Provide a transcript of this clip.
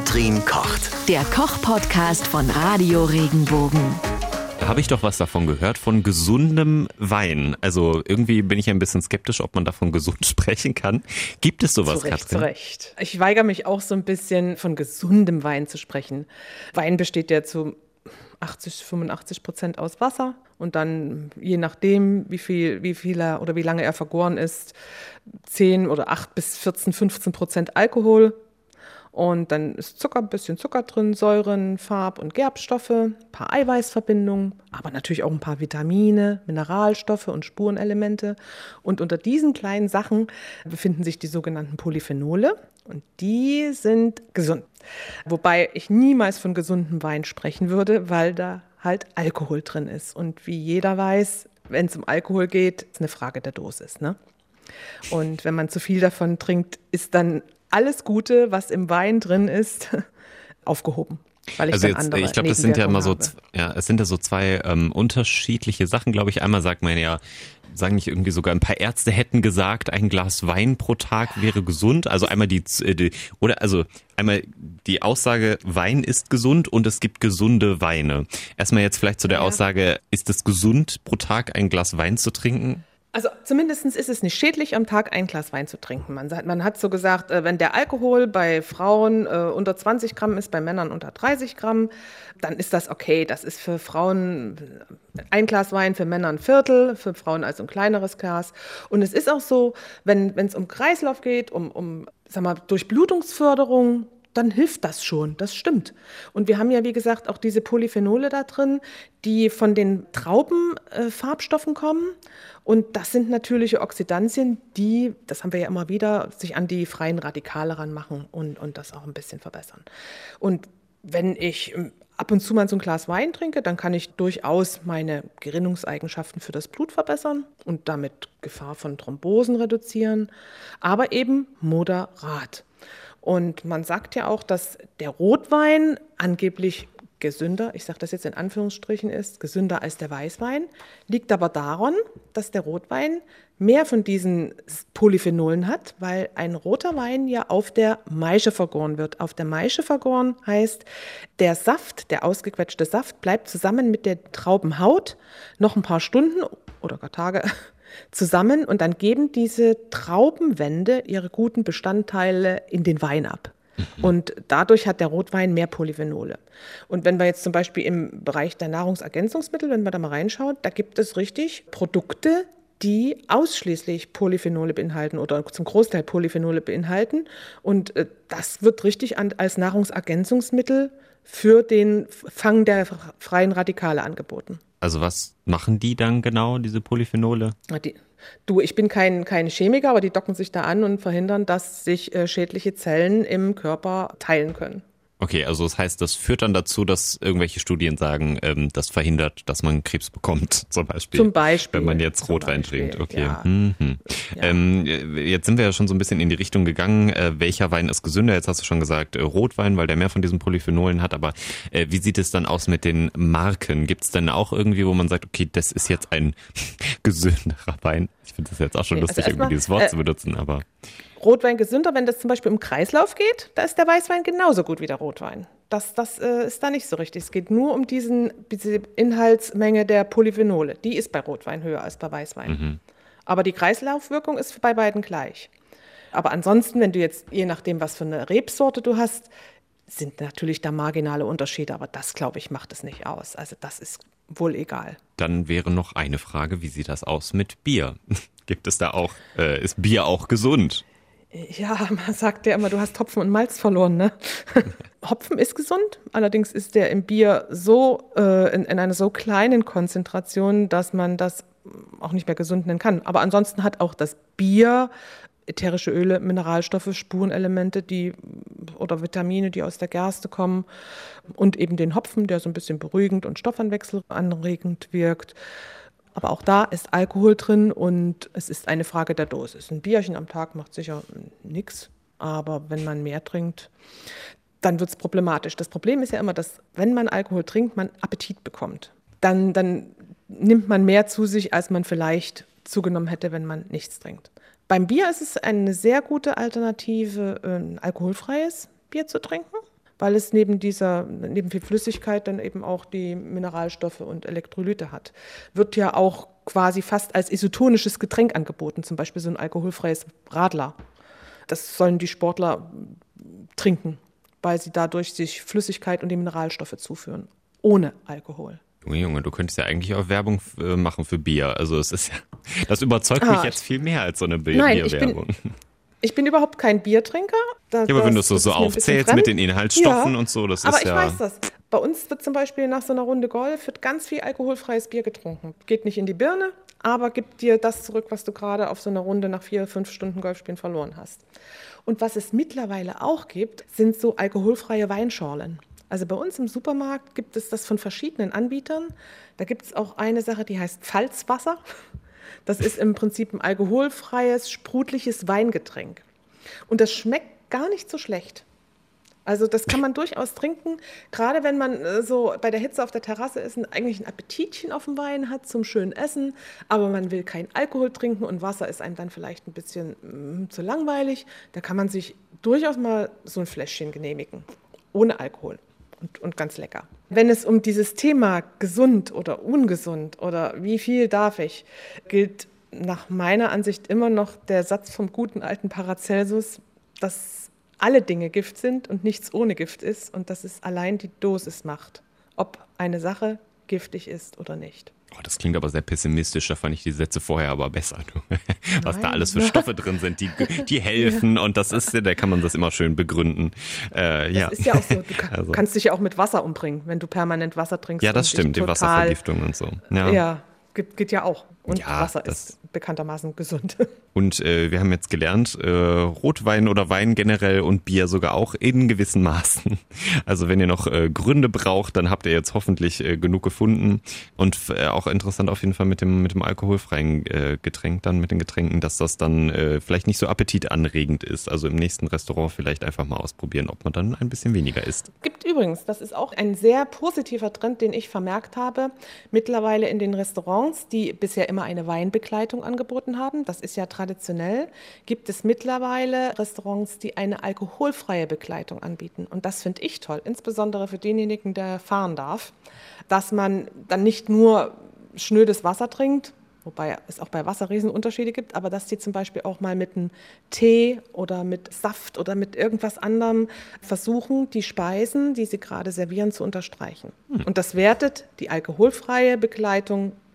Katrin kocht. Der Koch-Podcast von Radio Regenbogen. Habe ich doch was davon gehört, von gesundem Wein. Also irgendwie bin ich ein bisschen skeptisch, ob man davon gesund sprechen kann. Gibt es sowas, zu Recht, Katrin? Zu Recht. Ich weigere mich auch so ein bisschen von gesundem Wein zu sprechen. Wein besteht ja zu 80, 85 Prozent aus Wasser und dann je nachdem, wie viel, wie viel er oder wie lange er vergoren ist, 10 oder 8 bis 14, 15 Prozent Alkohol. Und dann ist Zucker, ein bisschen Zucker drin, Säuren, Farb- und Gerbstoffe, ein paar Eiweißverbindungen, aber natürlich auch ein paar Vitamine, Mineralstoffe und Spurenelemente. Und unter diesen kleinen Sachen befinden sich die sogenannten Polyphenole und die sind gesund. Wobei ich niemals von gesundem Wein sprechen würde, weil da halt Alkohol drin ist. Und wie jeder weiß, wenn es um Alkohol geht, ist eine Frage der Dosis. Ne? Und wenn man zu viel davon trinkt, ist dann alles Gute, was im Wein drin ist, aufgehoben. Weil ich also jetzt, ich glaube, das sind ja immer so, ja, es sind ja so zwei ähm, unterschiedliche Sachen, glaube ich. Einmal sagt man ja, sagen nicht irgendwie sogar ein paar Ärzte hätten gesagt, ein Glas Wein pro Tag wäre gesund. Also einmal die, äh, die oder also einmal die Aussage, Wein ist gesund und es gibt gesunde Weine. Erstmal jetzt vielleicht zu der Ja. Aussage, ist es gesund pro Tag ein Glas Wein zu trinken? Also zumindest ist es nicht schädlich, am Tag ein Glas Wein zu trinken. Man, man hat so gesagt, äh, wenn der Alkohol bei Frauen äh, unter 20 Gramm ist, bei Männern unter 30 Gramm, dann ist das okay. Das ist für Frauen äh, ein Glas Wein, für Männer ein Viertel, für Frauen also ein kleineres Glas. Und es ist auch so, wenn es um Kreislauf geht, um, um sag mal, Durchblutungsförderung, dann hilft das schon, das stimmt. Und wir haben ja, wie gesagt, auch diese Polyphenole da drin, die von den Traubenfarbstoffen äh, kommen. Und das sind natürliche Oxidantien, die, das haben wir ja immer wieder, sich an die freien Radikale ranmachen und, und das auch ein bisschen verbessern. Und wenn ich ähm, ab und zu mal so ein Glas Wein trinke, dann kann ich durchaus meine Gerinnungseigenschaften für das Blut verbessern und damit Gefahr von Thrombosen reduzieren, aber eben moderat. Und man sagt ja auch, dass der Rotwein angeblich gesünder, ich sage das jetzt in Anführungsstrichen ist, gesünder als der Weißwein, liegt aber daran, dass der Rotwein mehr von diesen Polyphenolen hat, weil ein roter Wein ja auf der Maische vergoren wird. Auf der Maische vergoren heißt, der Saft, der ausgequetschte Saft, bleibt zusammen mit der Traubenhaut noch ein paar Stunden oder gar Tage zusammen und dann geben diese Traubenwände ihre guten Bestandteile in den Wein ab. Und dadurch hat der Rotwein mehr Polyphenole. Und wenn wir jetzt zum Beispiel im Bereich der Nahrungsergänzungsmittel, wenn man da mal reinschaut, da gibt es richtig Produkte, die ausschließlich Polyphenole beinhalten oder zum Großteil Polyphenole beinhalten. Und äh, das wird richtig als Nahrungsergänzungsmittel für den Fang der freien Radikale angeboten. Also was machen die dann genau, diese Polyphenole? Die, du, ich bin kein, kein Chemiker, aber die docken sich da an und verhindern, dass sich äh, schädliche Zellen im Körper teilen können. Okay, also das heißt, das führt dann dazu, dass irgendwelche Studien sagen, ähm, das verhindert, dass man Krebs bekommt, zum Beispiel. Zum Beispiel. Wenn man jetzt Rotwein trinkt, okay. ja. Mhm. Ja. Ähm, jetzt sind wir ja schon so ein bisschen in die Richtung gegangen, äh, welcher Wein ist gesünder? Jetzt hast du schon gesagt, äh, Rotwein, weil der mehr von diesen Polyphenolen hat, aber äh, wie sieht es dann aus mit den Marken? Gibt es denn auch irgendwie, wo man sagt, okay, das ist jetzt ein gesünderer Wein? Ich finde das jetzt auch schon Nee, also lustig, irgendwie erstmal, dieses Wort äh, zu benutzen, aber Rotwein gesünder, wenn das zum Beispiel im Kreislauf geht, da ist der Weißwein genauso gut wie der Rotwein. Das, das äh, ist da nicht so richtig. Es geht nur um diesen, diese Inhaltsmenge der Polyphenole. Die ist bei Rotwein höher als bei Weißwein. Aber die Kreislaufwirkung ist bei beiden gleich. Aber ansonsten, wenn du jetzt, je nachdem, was für eine Rebsorte du hast, sind natürlich da marginale Unterschiede, aber das, glaube ich, macht es nicht aus. Also das ist wohl egal. dann wäre noch eine Frage, wie sieht das aus mit Bier? Gibt es da auch, äh, ist Bier auch gesund? Ja, man sagt ja immer, du hast Hopfen und Malz verloren, ne? Hopfen ist gesund, allerdings ist der im Bier so äh, in, in einer so kleinen Konzentration, dass man das auch nicht mehr gesund nennen kann. Aber ansonsten hat auch das Bier ätherische Öle, Mineralstoffe, Spurenelemente, die oder Vitamine, die aus der Gerste kommen und eben den Hopfen, der so ein bisschen beruhigend und stoffwechselanregend wirkt. Aber auch da ist Alkohol drin und es ist eine Frage der Dosis. Ein Bierchen am Tag macht sicher nichts, aber wenn man mehr trinkt, dann wird es problematisch. Das Problem ist ja immer, dass wenn man Alkohol trinkt, man Appetit bekommt. Dann, dann nimmt man mehr zu sich, als man vielleicht zugenommen hätte, wenn man nichts trinkt. Beim Bier ist es eine sehr gute Alternative, ein alkoholfreies Bier zu trinken, weil es neben dieser, neben viel Flüssigkeit dann eben auch die Mineralstoffe und Elektrolyte hat. Wird ja auch quasi fast als isotonisches Getränk angeboten, zum Beispiel so ein alkoholfreies Radler. Das sollen die Sportler trinken, weil sie dadurch sich Flüssigkeit und die Mineralstoffe zuführen, ohne Alkohol. Junge, Junge, du könntest ja eigentlich auch Werbung äh, machen für Bier. Also es ist ja, das überzeugt ah, mich jetzt viel mehr als so eine Bierwerbung. Ich bin überhaupt kein Biertrinker. Das, ja, aber wenn du es so, so aufzählst mit den Inhaltsstoffen ja, und so, das aber ist ja. Aber ich weiß das. Bei uns wird zum Beispiel nach so einer Runde Golf wird ganz viel alkoholfreies Bier getrunken. Geht nicht in die Birne, aber gibt dir das zurück, was du gerade auf so einer Runde nach vier, fünf Stunden Golfspielen verloren hast. Und was es mittlerweile auch gibt, sind so alkoholfreie Weinschorlen. Also bei uns im Supermarkt gibt es das von verschiedenen Anbietern. Da gibt es auch eine Sache, die heißt Pfalzwasser. Das ist im Prinzip ein alkoholfreies, sprudliches Weingetränk. Und das schmeckt gar nicht so schlecht. Also das kann man durchaus trinken, gerade wenn man äh, so bei der Hitze auf der Terrasse ist und eigentlich ein Appetitchen auf dem Wein hat zum schönen Essen, aber man will keinen Alkohol trinken und Wasser ist einem dann vielleicht ein bisschen mm, zu langweilig. Da kann man sich durchaus mal so ein Fläschchen genehmigen, ohne Alkohol und, und ganz lecker. Wenn es um dieses Thema gesund oder ungesund oder wie viel darf ich, gilt nach meiner Ansicht immer noch der Satz vom guten alten Paracelsus, dass alle Dinge Gift sind und nichts ohne Gift ist und dass es allein die Dosis macht, ob eine Sache giftig ist oder nicht. Oh, das klingt aber sehr pessimistisch, da fand ich die Sätze vorher aber besser. Was Nein. da alles für Stoffe drin sind, die, die helfen und das ist, da kann man das immer schön begründen. Äh, ja. Das ist ja auch so, du kann, also. kannst dich ja auch mit Wasser umbringen, wenn du permanent Wasser trinkst. Ja, das stimmt, die Wasservergiftung und so. Ja, ja geht, geht ja auch. Und ja, Wasser ist bekanntermaßen gesund. Und äh, wir haben jetzt gelernt, äh, Rotwein oder Wein generell und Bier sogar auch in gewissen Maßen. Also wenn ihr noch äh, Gründe braucht, dann habt ihr jetzt hoffentlich äh, genug gefunden. Und äh, auch interessant auf jeden Fall mit dem, mit dem alkoholfreien äh, Getränk, dann mit den Getränken, dass das dann vielleicht nicht so appetitanregend ist. Also im nächsten Restaurant vielleicht einfach mal ausprobieren, ob man dann ein bisschen weniger isst. Gibt übrigens, das ist auch ein sehr positiver Trend, den ich vermerkt habe, mittlerweile in den Restaurants, die bisher immer eine Weinbegleitung angeboten haben. Das ist ja traditionell. Gibt es mittlerweile Restaurants, die eine alkoholfreie Begleitung anbieten. Und das finde ich toll, insbesondere für denjenigen, der fahren darf, dass man dann nicht nur schnödes Wasser trinkt, wobei es auch bei Wasser Riesenunterschiede gibt, aber dass die zum Beispiel auch mal mit einem Tee oder mit Saft oder mit irgendwas anderem versuchen, die Speisen, die sie gerade servieren, zu unterstreichen. Hm. Und das wertet die alkoholfreie Begleitung